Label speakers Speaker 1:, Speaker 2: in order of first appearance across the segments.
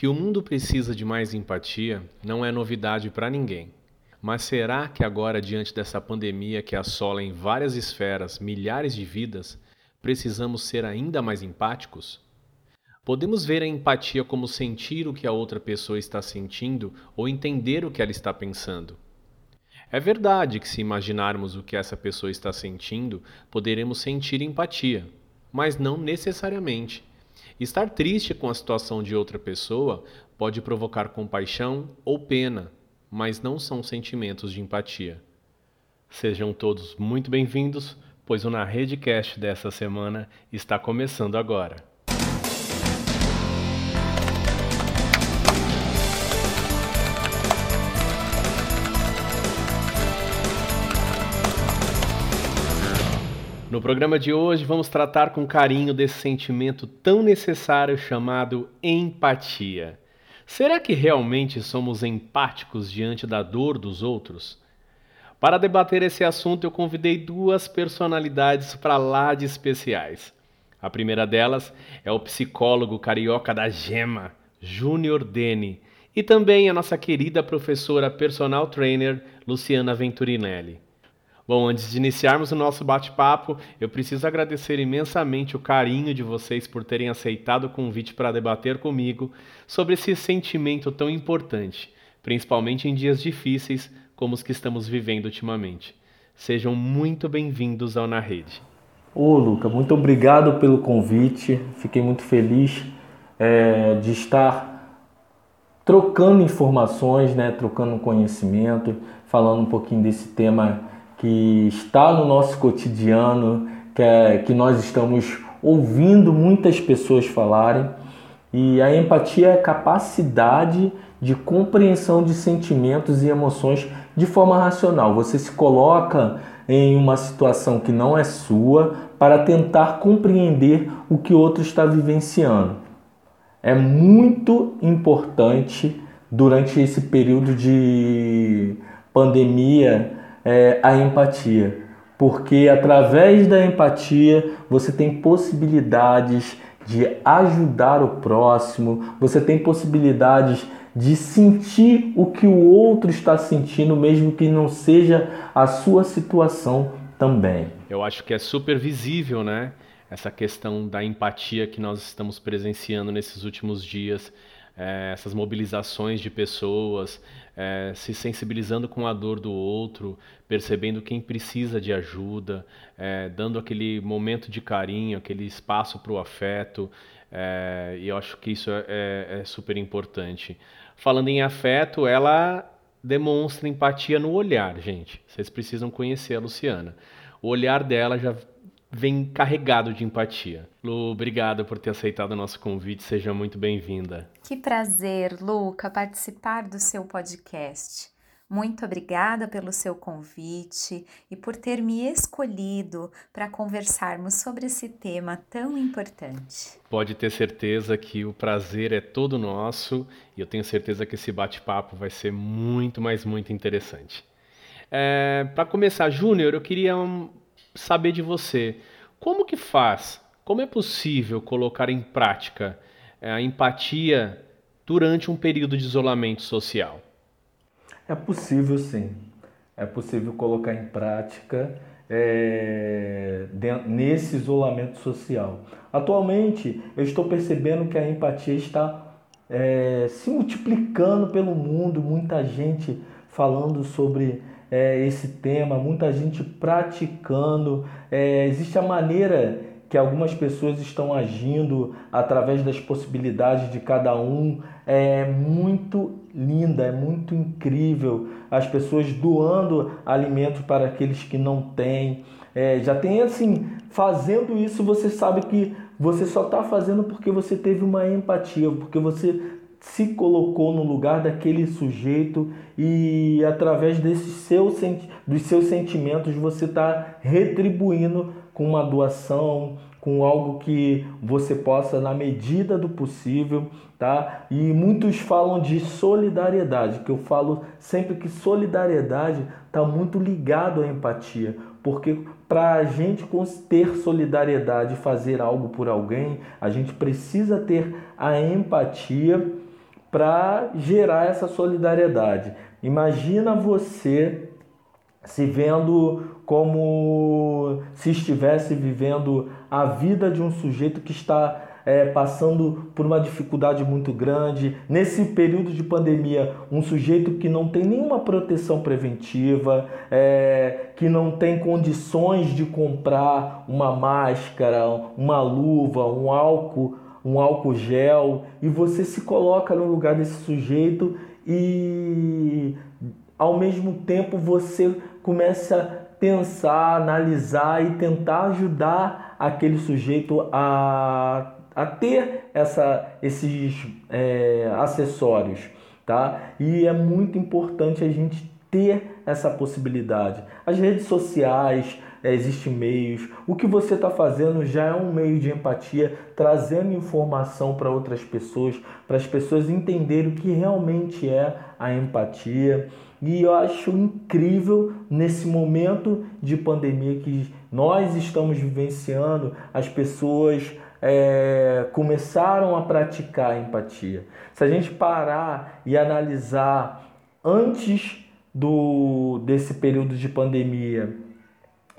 Speaker 1: Que o mundo precisa de mais empatia não é novidade para ninguém. Mas será que agora, diante dessa pandemia que assola em várias esferas milhares de vidas, precisamos ser ainda mais empáticos? Podemos ver a empatia como sentir o que a outra pessoa está sentindo ou entender o que ela está pensando. É verdade que, se imaginarmos o que essa pessoa está sentindo, poderemos sentir empatia, mas não necessariamente. Estar triste com a situação de outra pessoa pode provocar compaixão ou pena, mas não são sentimentos de empatia. Sejam todos muito bem-vindos, pois o Na Rede Cast dessa semana está começando agora. No programa de hoje, vamos tratar com carinho desse sentimento tão necessário chamado empatia. Será que realmente somos empáticos diante da dor dos outros? Para debater esse assunto, eu convidei duas personalidades para lá de especiais. A primeira delas é o psicólogo carioca da Gema, Júnior Dene, e também a nossa querida professora personal trainer, Luciana Venturinelli. Bom, antes de iniciarmos o nosso bate-papo, eu preciso agradecer imensamente o carinho de vocês por terem aceitado o convite para debater comigo sobre esse sentimento tão importante, principalmente em dias difíceis como os que estamos vivendo ultimamente. Sejam muito bem-vindos ao Na Rede.
Speaker 2: Ô, Luca, muito obrigado pelo convite. Fiquei muito feliz é, de estar trocando informações, né, trocando conhecimento, falando um pouquinho desse tema que está no nosso cotidiano, que, é, que nós estamos ouvindo muitas pessoas falarem. E a empatia é a capacidade de compreensão de sentimentos e emoções de forma racional. Você se coloca em uma situação que não é sua para tentar compreender o que outro está vivenciando. É muito importante durante esse período de pandemia é, a empatia, porque através da empatia você tem possibilidades de ajudar o próximo, você tem possibilidades de sentir o que o outro está sentindo, mesmo que não seja a sua situação também.
Speaker 1: Eu acho que é super visível, né? Essa questão da empatia que nós estamos presenciando nesses últimos dias é, essas mobilizações de pessoas, é, se sensibilizando com a dor do outro, percebendo quem precisa de ajuda, é, dando aquele momento de carinho, aquele espaço para o afeto. É, e eu acho que isso é, é, é, super importante. Falando em afeto, ela demonstra empatia no olhar, gente. Vocês precisam conhecer a Luciana. O olhar dela já vem carregado de empatia. Lu, obrigado por ter aceitado o nosso convite, seja muito bem-vinda.
Speaker 3: Que prazer, Luca, participar do seu podcast. Muito obrigada pelo seu convite e por ter me escolhido para conversarmos sobre esse tema tão importante.
Speaker 1: Pode ter certeza que o prazer é todo nosso e eu tenho certeza que esse bate-papo vai ser muito, mas muito interessante. É, para começar, Júnior, eu queria um, saber de você. Como que faz? Como é possível colocar em prática eh, a empatia durante um período de isolamento social?
Speaker 2: É possível sim. É possível colocar em prática é, nesse isolamento social. Atualmente, eu estou percebendo que a empatia está é, se multiplicando pelo mundo, muita gente falando sobre é, esse tema, muita gente praticando. É, existe a maneira que algumas pessoas estão agindo através das possibilidades de cada um. É muito linda, é muito incrível. As pessoas doando alimentos para aqueles que não têm. É, já tem assim, fazendo isso, você sabe que você só está fazendo porque você teve uma empatia, porque você se colocou no lugar daquele sujeito e através desses seus, dos seus sentimentos você está retribuindo com uma doação, com algo que você possa, na medida do possível, tá? E muitos falam de solidariedade, que eu falo sempre que solidariedade está muito ligado à empatia, porque para a gente ter solidariedade fazer algo por alguém, a gente precisa ter a empatia para gerar essa solidariedade. Imagina você se vendo como se estivesse vivendo a vida de um sujeito que está é, passando por uma dificuldade muito grande. Nesse período de pandemia, um sujeito que não tem nenhuma proteção preventiva, é, que não tem condições de comprar uma máscara, uma luva, um álcool, um álcool gel, e você se coloca no lugar desse sujeito e ao mesmo tempo você começa a pensar, analisar e tentar ajudar aquele sujeito a, a ter essa, esses é, acessórios, tá? E é muito importante a gente ter essa possibilidade. As redes sociais, é, existem meios. O que você está fazendo já é um meio de empatia, trazendo informação para outras pessoas, para as pessoas entenderem o que realmente é a empatia. E eu acho incrível nesse momento de pandemia que nós estamos vivenciando, as pessoas é, começaram a praticar a empatia. Se a gente parar e analisar antes do, desse período de pandemia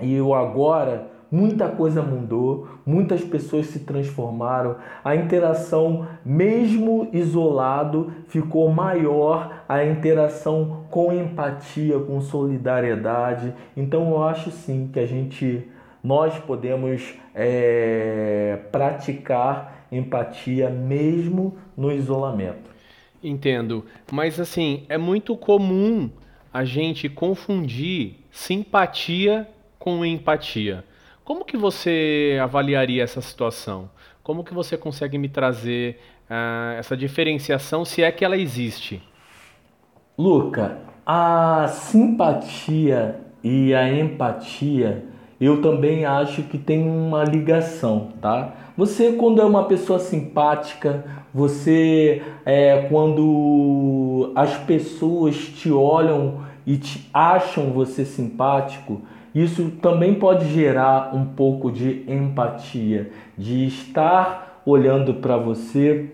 Speaker 2: e o agora, muita coisa mudou, muitas pessoas se transformaram, a interação, mesmo isolado, ficou maior, a interação com empatia, com solidariedade. Então eu acho sim que a gente, nós podemos é, praticar empatia mesmo no isolamento.
Speaker 1: Entendo, mas assim, é muito comum a gente confundir simpatia com empatia. Como que você avaliaria essa situação? Como que você consegue me trazer uh, essa diferenciação, se é que ela existe?
Speaker 2: Luca, a simpatia e a empatia, eu também acho que tem uma ligação, tá? Você quando é uma pessoa simpática, você é quando as pessoas te olham e te acham você simpático, isso também pode gerar um pouco de empatia, de estar olhando para você,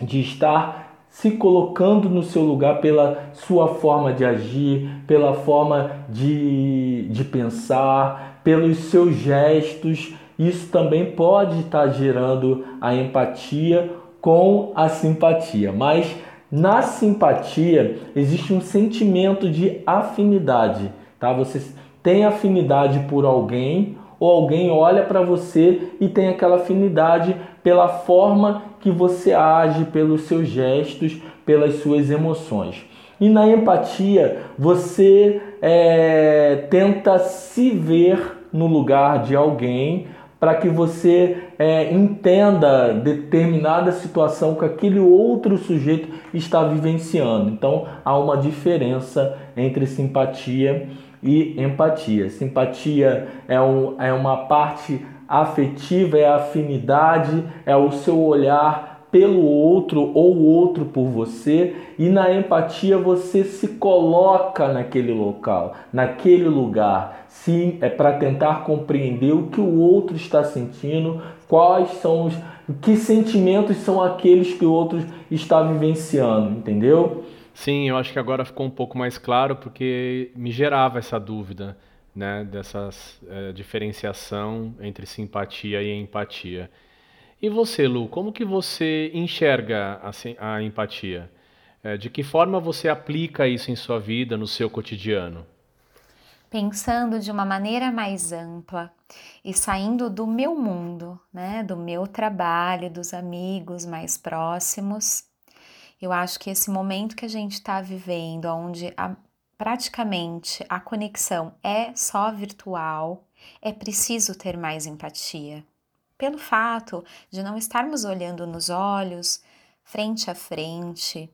Speaker 2: de estar se colocando no seu lugar pela sua forma de agir, pela forma de, de pensar, pelos seus gestos. Isso também pode estar gerando a empatia com a simpatia. Mas na simpatia existe um sentimento de afinidade, tá? Você tem afinidade por alguém ou alguém olha para você e tem aquela afinidade pela forma que você age, pelos seus gestos, pelas suas emoções. E na empatia, você é, tenta se ver no lugar de alguém para que você é, entenda determinada situação que aquele outro sujeito está vivenciando. Então há uma diferença entre simpatia e empatia. Simpatia é, um, é uma parte afetiva, é afinidade, é o seu olhar pelo outro ou o outro por você, e na empatia você se coloca naquele local, naquele lugar, sim, é para tentar compreender o que o outro está sentindo, quais são os que sentimentos são aqueles que o outro está vivenciando, entendeu?
Speaker 1: Sim, eu acho que agora ficou um pouco mais claro porque me gerava essa dúvida, né, dessa é, diferenciação entre simpatia e empatia. E você, Lu, como que você enxerga a, a empatia? É, de que forma você aplica isso em sua vida, no seu cotidiano?
Speaker 3: Pensando de uma maneira mais ampla e saindo do meu mundo, né, do meu trabalho, dos amigos mais próximos, eu acho que esse momento que a gente está vivendo, onde a, praticamente a conexão é só virtual, é preciso ter mais empatia pelo fato de não estarmos olhando nos olhos, frente a frente,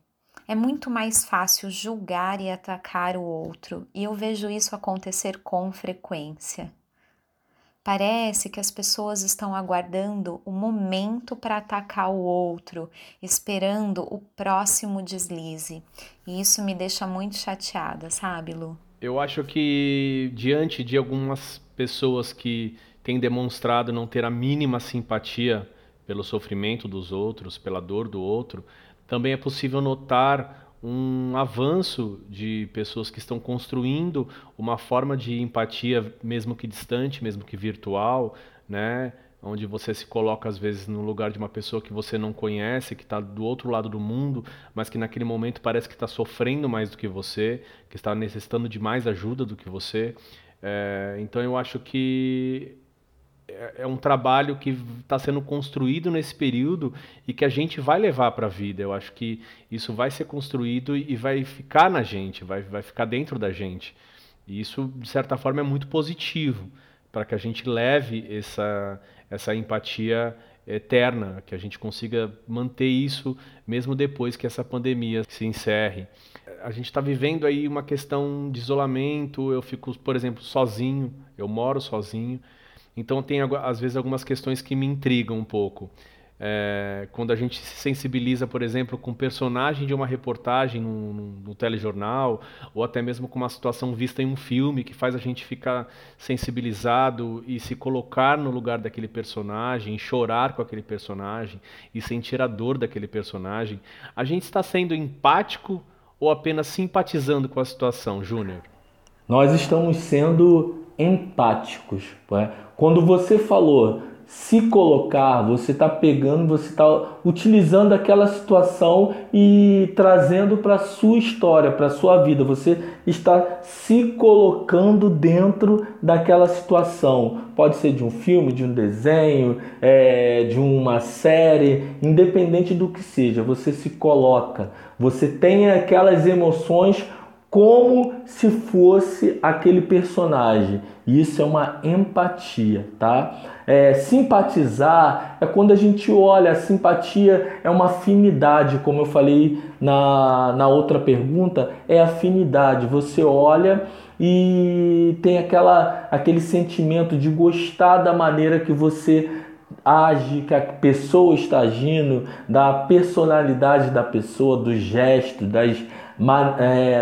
Speaker 3: é muito mais fácil julgar e atacar o outro, e eu vejo isso acontecer com frequência. Parece que as pessoas estão aguardando o momento para atacar o outro, esperando o próximo deslize. E isso me deixa muito chateada, sabe, Lu?
Speaker 1: Eu acho que diante de algumas pessoas que tem demonstrado não ter a mínima simpatia pelo sofrimento dos outros, pela dor do outro, também é possível notar um avanço de pessoas que estão construindo uma forma de empatia, mesmo que distante, mesmo que virtual, né? onde você se coloca às vezes no lugar de uma pessoa que você não conhece, que está do outro lado do mundo, mas que naquele momento parece que está sofrendo mais do que você, que está necessitando de mais ajuda do que você. É, então eu acho que é, é um trabalho que está sendo construído nesse período e que a gente vai levar para a vida. Eu acho que isso vai ser construído e vai ficar na gente, vai, vai ficar dentro da gente. E isso, de certa forma, é muito positivo para que a gente leve essa, essa empatia eterna, que a gente consiga manter isso mesmo depois que essa pandemia se encerre. A gente está vivendo aí uma questão de isolamento, eu fico, por exemplo, sozinho, eu moro sozinho, então tem às vezes algumas questões que me intrigam um pouco. É, quando a gente se sensibiliza, por exemplo, com um personagem de uma reportagem no, no, no, telejornal, ou até mesmo com uma situação vista em um filme que faz a gente ficar sensibilizado e se colocar no lugar daquele personagem, chorar com aquele personagem e sentir a dor daquele personagem, a gente está sendo empático ou apenas simpatizando com a situação, Júnior?
Speaker 2: Nós estamos sendo empáticos. Né? Quando você falou se colocar, você está pegando, você está utilizando aquela situação e trazendo para a sua história, para a sua vida. Você está se colocando dentro daquela situação. Pode ser de um filme, de um desenho, é, de uma série, independente do que seja, você se coloca. Você tem aquelas emoções como se fosse aquele personagem. Isso é uma empatia, tá? É, simpatizar é quando a gente olha, a simpatia é uma afinidade, como eu falei na, na outra pergunta, é afinidade. Você olha e tem aquela, aquele sentimento de gostar da maneira que você age, que a pessoa está agindo, da personalidade da pessoa, do gesto, das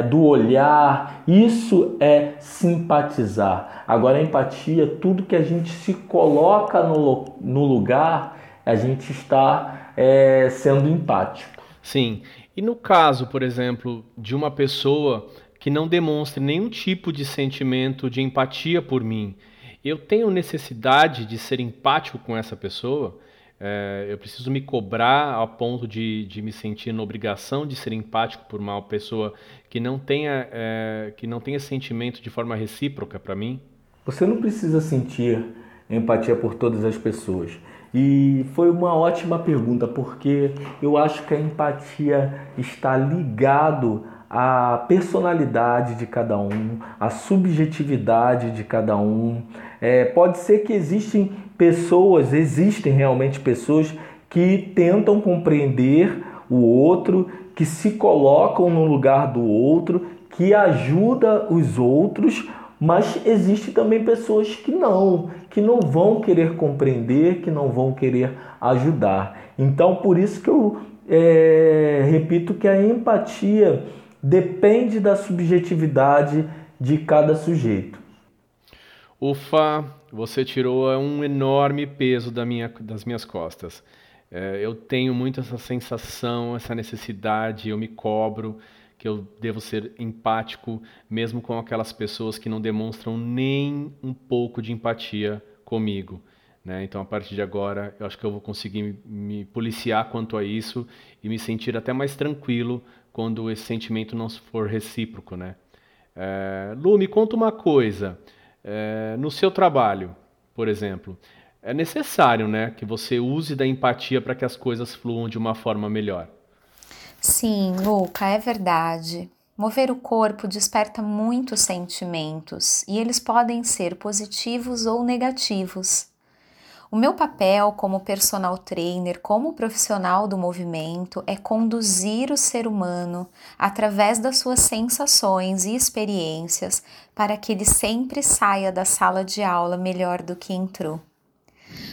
Speaker 2: do olhar, isso é simpatizar. Agora, empatia, tudo que a gente se coloca no, no lugar, a gente está é, sendo empático.
Speaker 1: Sim. E no caso, por exemplo, de uma pessoa que não demonstre nenhum tipo de sentimento de empatia por mim, eu tenho necessidade de ser empático com essa pessoa? É, eu preciso me cobrar ao ponto de, de me sentir na obrigação de ser empático por uma pessoa que não tenha, é, que não tenha sentimento de forma recíproca para mim?
Speaker 2: Você não precisa sentir empatia por todas as pessoas. E foi uma ótima pergunta, porque eu acho que a empatia está ligado à personalidade de cada um, à subjetividade de cada um. É, pode ser que existem pessoas, existem realmente pessoas que tentam compreender o outro, que se colocam no lugar do outro, que ajuda os outros, mas existe também pessoas que não, que não vão querer compreender, que não vão querer ajudar. Então, por isso que eu é, repito que a empatia depende da subjetividade de cada sujeito.
Speaker 1: Ufa, você tirou um enorme peso da minha, das minhas costas. É, eu tenho muito essa sensação, essa necessidade, eu me cobro que eu devo ser empático, mesmo com aquelas pessoas que não demonstram nem um pouco de empatia comigo. Né? Então, a partir de agora, eu acho que eu vou conseguir me policiar quanto a isso e me sentir até mais tranquilo quando esse sentimento não for recíproco. Né? É, Lu, me conta uma coisa. É, no seu trabalho, por exemplo, é necessário né, que você use da empatia para que as coisas fluam de uma forma melhor.
Speaker 3: Sim, Luca, é verdade. Mover o corpo desperta muitos sentimentos e eles podem ser positivos ou negativos. O meu papel como personal trainer, como profissional do movimento, é conduzir o ser humano através das suas sensações e experiências para que ele sempre saia da sala de aula melhor do que entrou.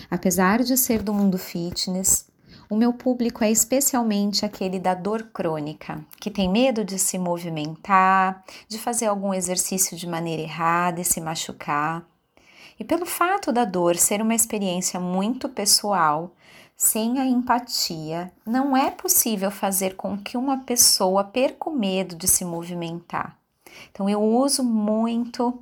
Speaker 3: Apesar de ser do mundo fitness, o meu público é especialmente aquele da dor crônica, que tem medo de se movimentar, de fazer algum exercício de maneira errada e se machucar. E pelo fato da dor ser uma experiência muito pessoal, Sem a empatia, não é possível fazer com que uma pessoa perca o medo de se movimentar. Então, eu uso muito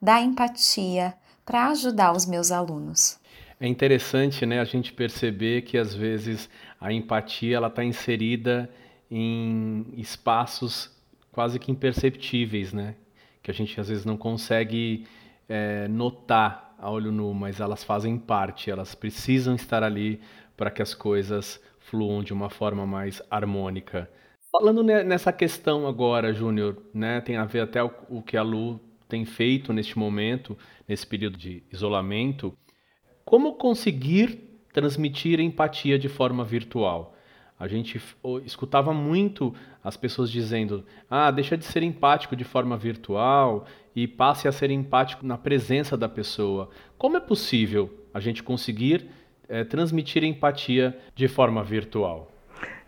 Speaker 3: da empatia para ajudar os meus alunos.
Speaker 1: É interessante, né, a gente perceber que às vezes a empatia ela está inserida em espaços quase que imperceptíveis, né, que a gente às vezes não consegue é, notar a olho nu, mas elas fazem parte, elas precisam estar ali para que as coisas fluam de uma forma mais harmônica. Falando nessa questão agora, Júnior, né, tem a ver até o, o que a Lu tem feito neste momento, nesse período de isolamento, como conseguir transmitir empatia de forma virtual? A gente escutava muito as pessoas dizendo: ah, deixa de ser empático de forma virtual e passe a ser empático na presença da pessoa. Como é possível a gente conseguir é, transmitir empatia de forma virtual?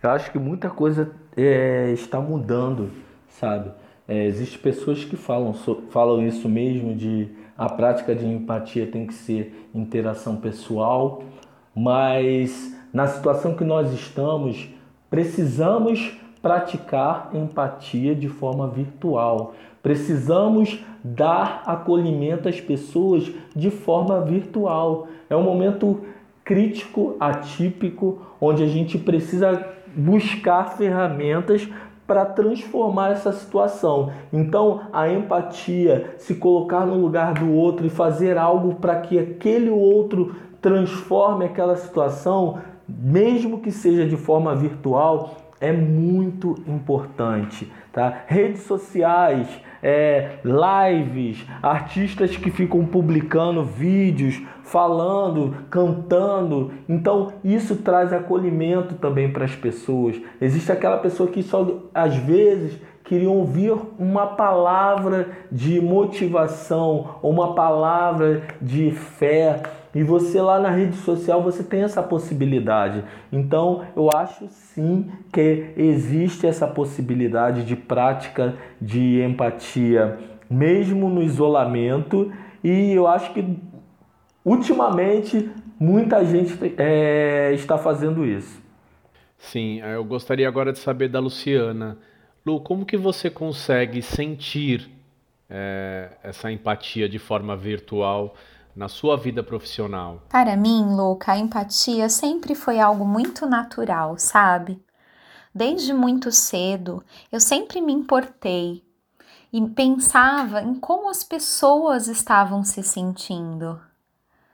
Speaker 2: Eu acho que muita coisa é, está mudando, sabe? É, Existem pessoas que falam, falam isso mesmo, de a prática de empatia tem que ser interação pessoal, mas na situação que nós estamos, precisamos praticar empatia de forma virtual. Precisamos dar acolhimento às pessoas de forma virtual. É um momento crítico, atípico, onde a gente precisa buscar ferramentas para transformar essa situação. Então, a empatia, se colocar no lugar do outro e fazer algo para que aquele outro transforme aquela situação, mesmo que seja de forma virtual, é muito importante, tá? Redes sociais, é, lives, artistas que ficam publicando vídeos, falando, cantando. Então, isso traz acolhimento também para as pessoas. Existe aquela pessoa que só às vezes queriam ouvir uma palavra de motivação, uma palavra de fé. E você lá na rede social você tem essa possibilidade. Então eu acho sim que existe essa possibilidade de prática de empatia, mesmo no isolamento. E eu acho que ultimamente muita gente é, está fazendo isso.
Speaker 1: Sim, eu gostaria agora de saber da Luciana. Lu, como que você consegue sentir é, essa empatia de forma virtual na sua vida profissional?
Speaker 3: Para mim, Luca, a empatia sempre foi algo muito natural, sabe? Desde muito cedo, eu sempre me importei e pensava em como as pessoas estavam se sentindo.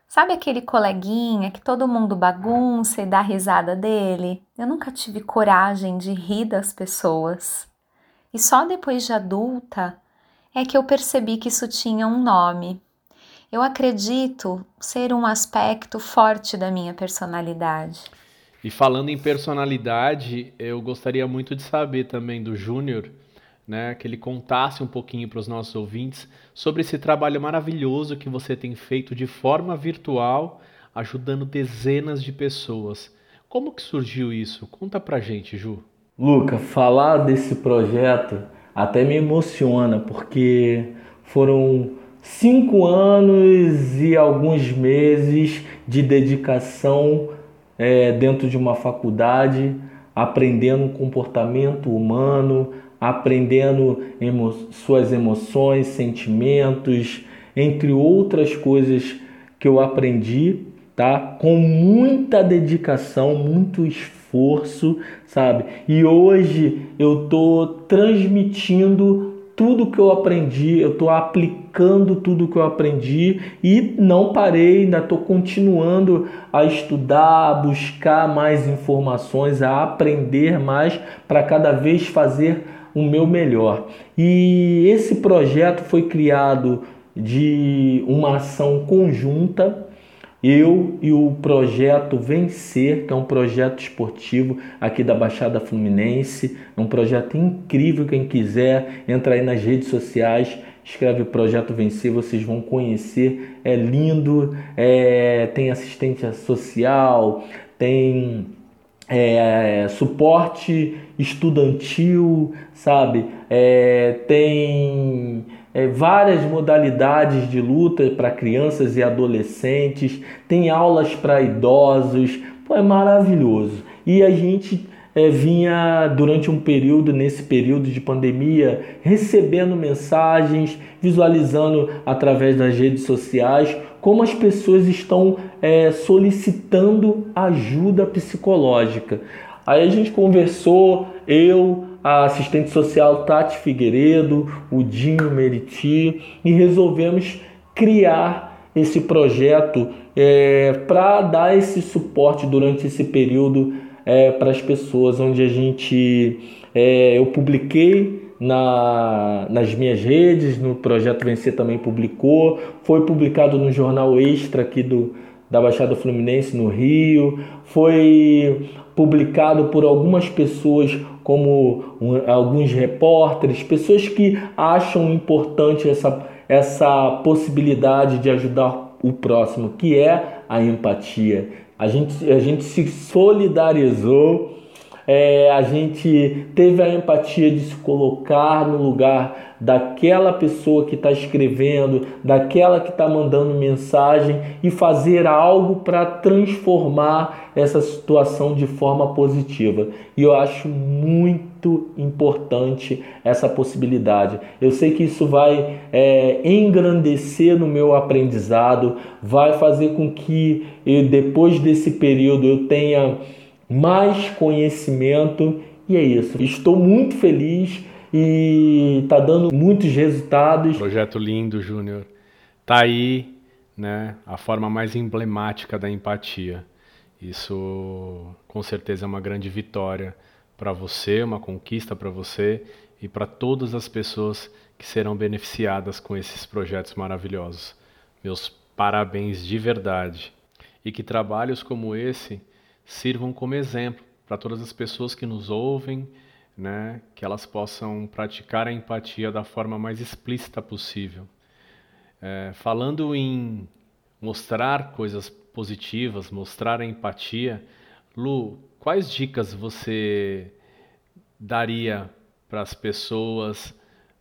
Speaker 3: Sabe aquele coleguinha que todo mundo bagunça e dá risada dele? Eu nunca tive coragem de rir das pessoas. E só depois de adulta é que eu percebi que isso tinha um nome. Eu acredito ser um aspecto forte da minha personalidade.
Speaker 1: E falando em personalidade, eu gostaria muito de saber também do Júnior, né, que ele contasse um pouquinho para os nossos ouvintes sobre esse trabalho maravilhoso que você tem feito de forma virtual, ajudando dezenas de pessoas. Como que surgiu isso? Conta pra gente, Ju.
Speaker 2: Luca, falar desse projeto até me emociona, porque foram cinco anos e alguns meses de dedicação é, dentro de uma faculdade, aprendendo comportamento humano, aprendendo emo suas emoções, sentimentos, entre outras coisas que eu aprendi, tá? Com muita dedicação, muito esforço, sabe? E hoje eu tô transmitindo tudo que eu aprendi, eu estou aplicando tudo que eu aprendi e não parei, ainda estou continuando a estudar, a buscar mais informações, a aprender mais para cada vez fazer o meu melhor. E esse projeto foi criado de uma ação conjunta eu e o projeto Vencer, que é um projeto esportivo aqui da Baixada Fluminense, é um projeto incrível. Quem quiser, entra aí nas redes sociais, escreve o Projeto Vencer, vocês vão conhecer. É lindo, é, tem assistência social, tem é, suporte estudantil, sabe? É, tem é, várias modalidades de luta para crianças e adolescentes, tem aulas para idosos, pô, é maravilhoso. E a gente é, vinha durante um período, nesse período de pandemia, recebendo mensagens, visualizando através das redes sociais como as pessoas estão é, solicitando ajuda psicológica. Aí a gente conversou, eu, a assistente social Tati Figueiredo, o Dinho Meriti, e resolvemos criar esse projeto é, para dar esse suporte durante esse período é, para as pessoas, onde a gente é, eu publiquei na, nas minhas redes, no Projeto Vencer também publicou, foi publicado no Jornal Extra aqui do, da Baixada Fluminense no Rio, foi publicado por algumas pessoas como alguns repórteres, pessoas que acham importante essa, essa possibilidade de ajudar o próximo, que é a empatia. A gente, a gente se solidarizou é, a gente teve a empatia de se colocar no lugar daquela pessoa que está escrevendo, daquela que está mandando mensagem e fazer algo para transformar essa situação de forma positiva. E eu acho muito importante essa possibilidade. Eu sei que isso vai é, engrandecer no meu aprendizado, vai fazer com que eu, depois desse período eu tenha mais conhecimento e é isso. Estou muito feliz e está dando muitos resultados.
Speaker 1: Projeto lindo, Júnior. Tá aí, né, a forma mais emblemática da empatia. Isso com certeza é uma grande vitória para você, uma conquista para você e para todas as pessoas que serão beneficiadas com esses projetos maravilhosos. Meus parabéns de verdade. E que trabalhos como esse sirvam como exemplo para todas as pessoas que nos ouvem, né, que elas possam praticar a empatia da forma mais explícita possível. É, falando em mostrar coisas positivas, mostrar a empatia, Lu, quais dicas você daria para as pessoas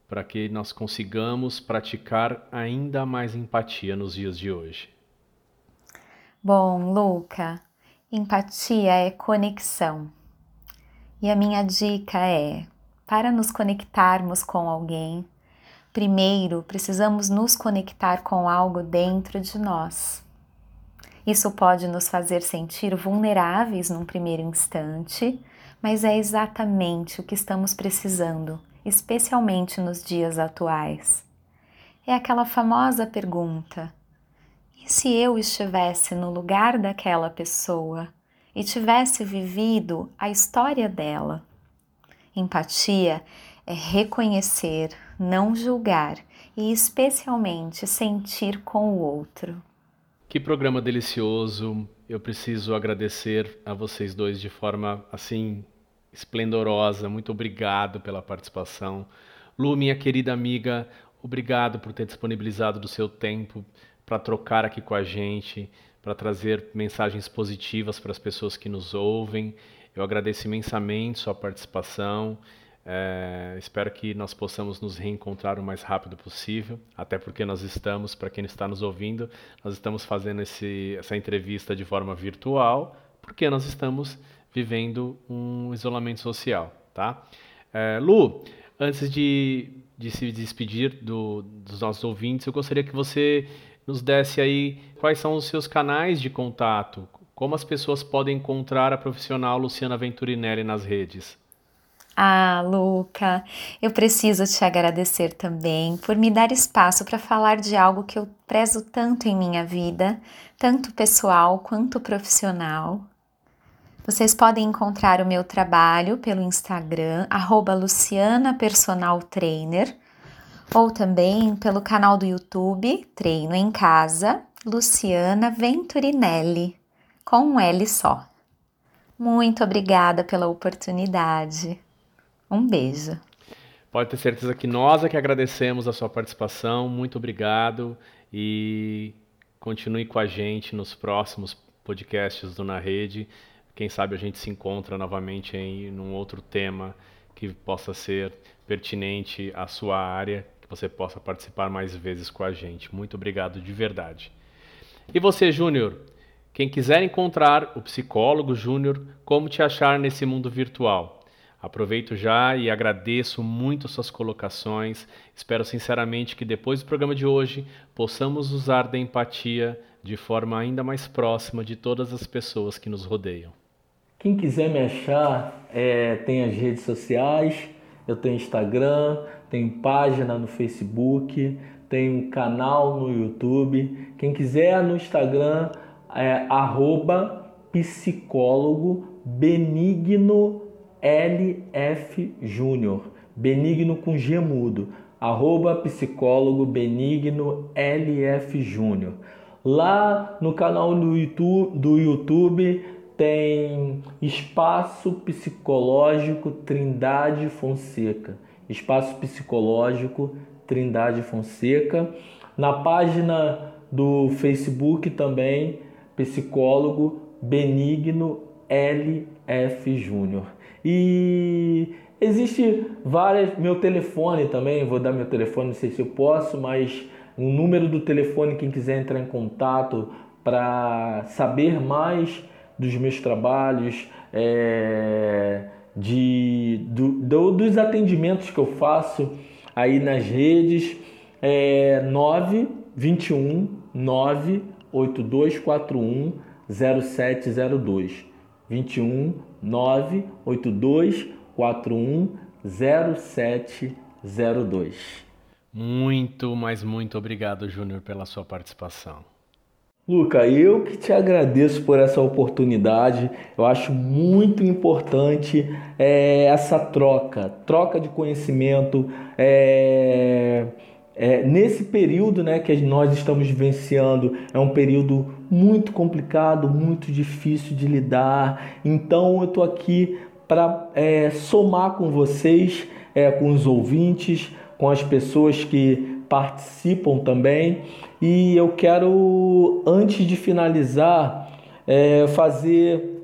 Speaker 1: para que nós consigamos praticar ainda mais empatia nos dias de hoje?
Speaker 3: Bom, Luca, Empatia é conexão. E a minha dica é: para nos conectarmos com alguém, primeiro precisamos nos conectar com algo dentro de nós. Isso pode nos fazer sentir vulneráveis num primeiro instante, mas é exatamente o que estamos precisando, especialmente nos dias atuais. É aquela famosa pergunta: e se eu estivesse no lugar daquela pessoa e tivesse vivido a história dela? Empatia é reconhecer, não julgar e, especialmente, sentir com o outro.
Speaker 1: Que programa delicioso! Eu preciso agradecer a vocês dois de forma assim esplendorosa. Muito obrigado pela participação. Lu, minha querida amiga, obrigado por ter disponibilizado do seu tempo para trocar aqui com a gente, para trazer mensagens positivas para as pessoas que nos ouvem. Eu agradeço imensamente sua participação. É, espero que nós possamos nos reencontrar o mais rápido possível, até porque nós estamos, para quem está nos ouvindo, nós estamos fazendo esse, essa entrevista de forma virtual, porque nós estamos vivendo um isolamento social, tá? É, Lu, antes de, de se despedir do, dos nossos ouvintes, eu gostaria que você nos desse aí quais são os seus canais de contato, como as pessoas podem encontrar a profissional Luciana Venturinelli nas redes.
Speaker 3: Ah, Luca, eu preciso te agradecer também por me dar espaço para falar de algo que eu prezo tanto em minha vida, tanto pessoal quanto profissional. Vocês podem encontrar o meu trabalho pelo Instagram, arroba Luciana Personal Trainer, ou também pelo canal do YouTube Treino em Casa, Luciana Venturinelli, com um L só. Muito obrigada pela oportunidade. Um beijo.
Speaker 1: Pode ter certeza que nós é que agradecemos a sua participação. Muito obrigado e continue com a gente nos próximos podcasts do Na Rede. Quem sabe a gente se encontra novamente em um outro tema que possa ser pertinente à sua área você possa participar mais vezes com a gente. Muito obrigado de verdade. E você, Júnior, Quem quiser encontrar o psicólogo Júnior, como te achar nesse mundo virtual? Aproveito já e agradeço muito suas colocações. Espero sinceramente que depois do programa de hoje possamos usar da empatia de forma ainda mais próxima de todas as pessoas que nos rodeiam.
Speaker 2: Quem quiser me achar, é, tem as redes sociais, eu tenho Instagram, tenho página no Facebook, tenho um canal no YouTube. Quem quiser no Instagram, é arroba psicólogo benigno LF Júnior, benigno com G mudo, arroba psicólogo benigno LF Júnior. Lá no canal do YouTube, do YouTube tem Espaço Psicológico Trindade Fonseca. Espaço Psicológico Trindade Fonseca. Na página do Facebook também, Psicólogo Benigno LF Júnior. E existe várias. Meu telefone também, vou dar meu telefone, não sei se eu posso, mas o número do telefone, quem quiser entrar em contato para saber mais dos meus trabalhos, é, de, do, do, dos atendimentos que eu faço aí nas redes, é 921 98241 0702. 21 98241 0702.
Speaker 1: Muito, mas muito obrigado, Júnior, pela sua participação.
Speaker 2: Luca, eu que te agradeço por essa oportunidade. Eu acho muito importante é, essa troca, troca de conhecimento. É, é, nesse período né, que nós estamos vivenciando, é um período muito complicado, muito difícil de lidar. Então eu estou aqui para é, somar com vocês, é, com os ouvintes, com as pessoas que participam também. E eu quero, antes de finalizar, é, fazer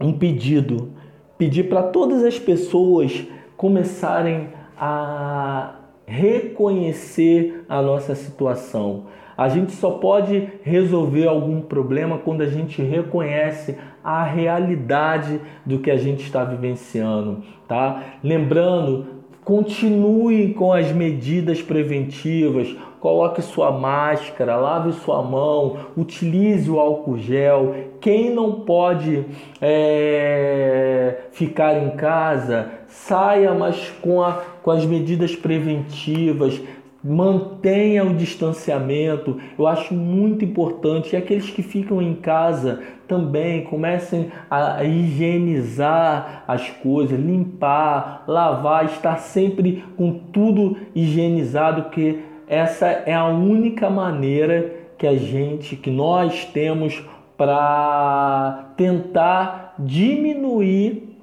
Speaker 2: um pedido. Pedir para todas as pessoas começarem a reconhecer a nossa situação. A gente só pode resolver algum problema quando a gente reconhece a realidade do que a gente está vivenciando, tá? Lembrando, Continue com as medidas preventivas, coloque sua máscara, lave sua mão, utilize o álcool gel. Quem não pode é, ficar em casa, saia, mas com, a, com as medidas preventivas, mantenha o distanciamento. Eu acho muito importante. E aqueles que ficam em casa também comecem a higienizar as coisas, limpar, lavar, estar sempre com tudo higienizado, que essa é a única maneira que a gente, que nós temos para tentar diminuir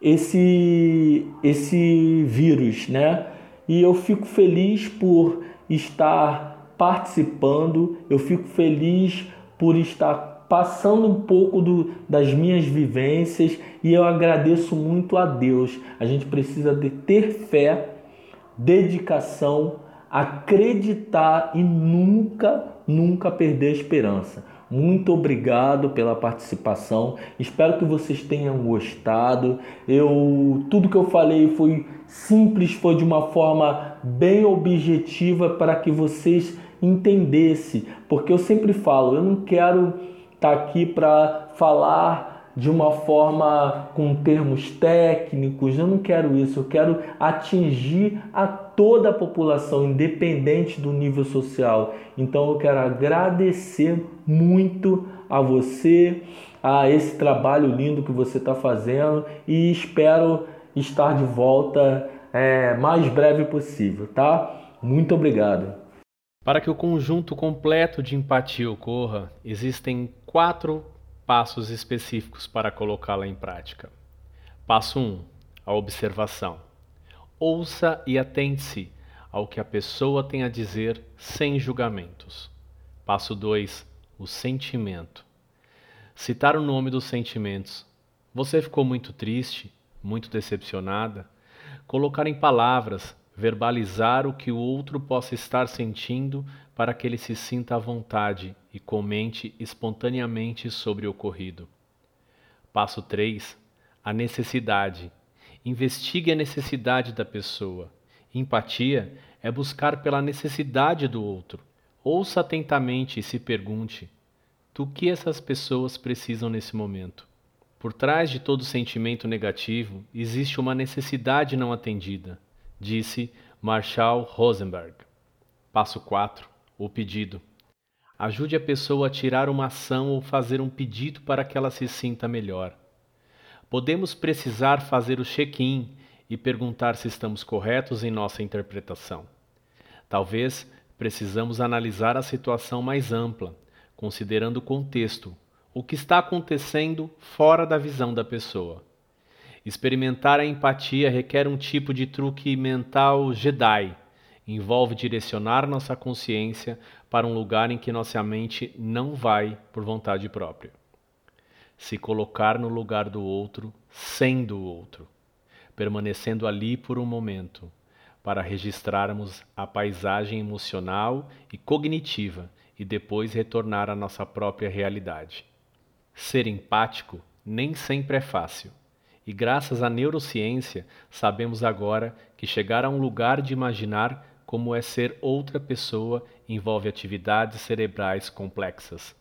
Speaker 2: esse esse vírus, né? E eu fico feliz por estar participando, eu fico feliz por estar passando um pouco do, das minhas vivências e eu agradeço muito a Deus. A gente precisa de ter fé, dedicação, acreditar e nunca, nunca perder a esperança. Muito obrigado pela participação. Espero que vocês tenham gostado. Eu tudo que eu falei foi simples, foi de uma forma bem objetiva para que vocês entendessem, porque eu sempre falo, eu não quero estar tá aqui para falar de uma forma com termos técnicos, eu não quero isso, eu quero atingir a toda a população, independente do nível social. Então eu quero agradecer muito a você, a esse trabalho lindo que você está fazendo e espero estar de volta é, mais breve possível, tá? Muito obrigado.
Speaker 1: Para que o conjunto completo de empatia ocorra, existem quatro passos específicos para colocá-la em prática. Passo 1: um, a observação. Ouça e atente-se ao que a pessoa tem a dizer sem julgamentos. Passo 2: o sentimento. Citar o nome dos sentimentos. Você ficou muito triste? muito decepcionada, colocar em palavras, verbalizar o que o outro possa estar sentindo para que ele se sinta à vontade e comente espontaneamente sobre o ocorrido. Passo 3. A necessidade. Investigue a necessidade da pessoa. Empatia é buscar pela necessidade do outro. Ouça atentamente e se pergunte: do que essas pessoas precisam nesse momento? Por trás de todo sentimento negativo existe uma necessidade não atendida, disse Marshall Rosenberg. Passo 4. O pedido. Ajude a pessoa a tirar uma ação ou fazer um pedido para que ela se sinta melhor. Podemos precisar fazer o check-in e perguntar se estamos corretos em nossa interpretação. Talvez precisamos analisar a situação mais ampla, considerando o contexto, o que está acontecendo fora da visão da pessoa. Experimentar a empatia requer um tipo de truque mental Jedi. Envolve direcionar nossa consciência para um lugar em que nossa mente não vai por vontade própria. Se colocar no lugar do outro, sendo o outro, permanecendo ali por um momento, para registrarmos a paisagem emocional e cognitiva e depois retornar à nossa própria realidade. Ser empático nem sempre é fácil e graças à neurociência, sabemos agora que chegar a um lugar de imaginar como é ser outra pessoa envolve atividades cerebrais complexas.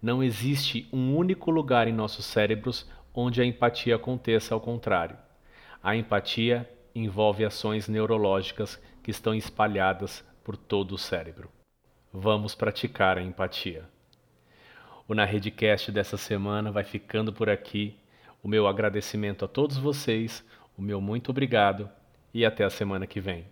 Speaker 1: Não existe um único lugar em nossos cérebros onde a empatia aconteça ao contrário. A empatia envolve ações neurológicas que estão espalhadas por todo o cérebro. Vamos praticar a empatia. O Na Redcast dessa semana vai ficando por aqui o meu agradecimento a todos vocês, o meu muito obrigado e até a semana que vem.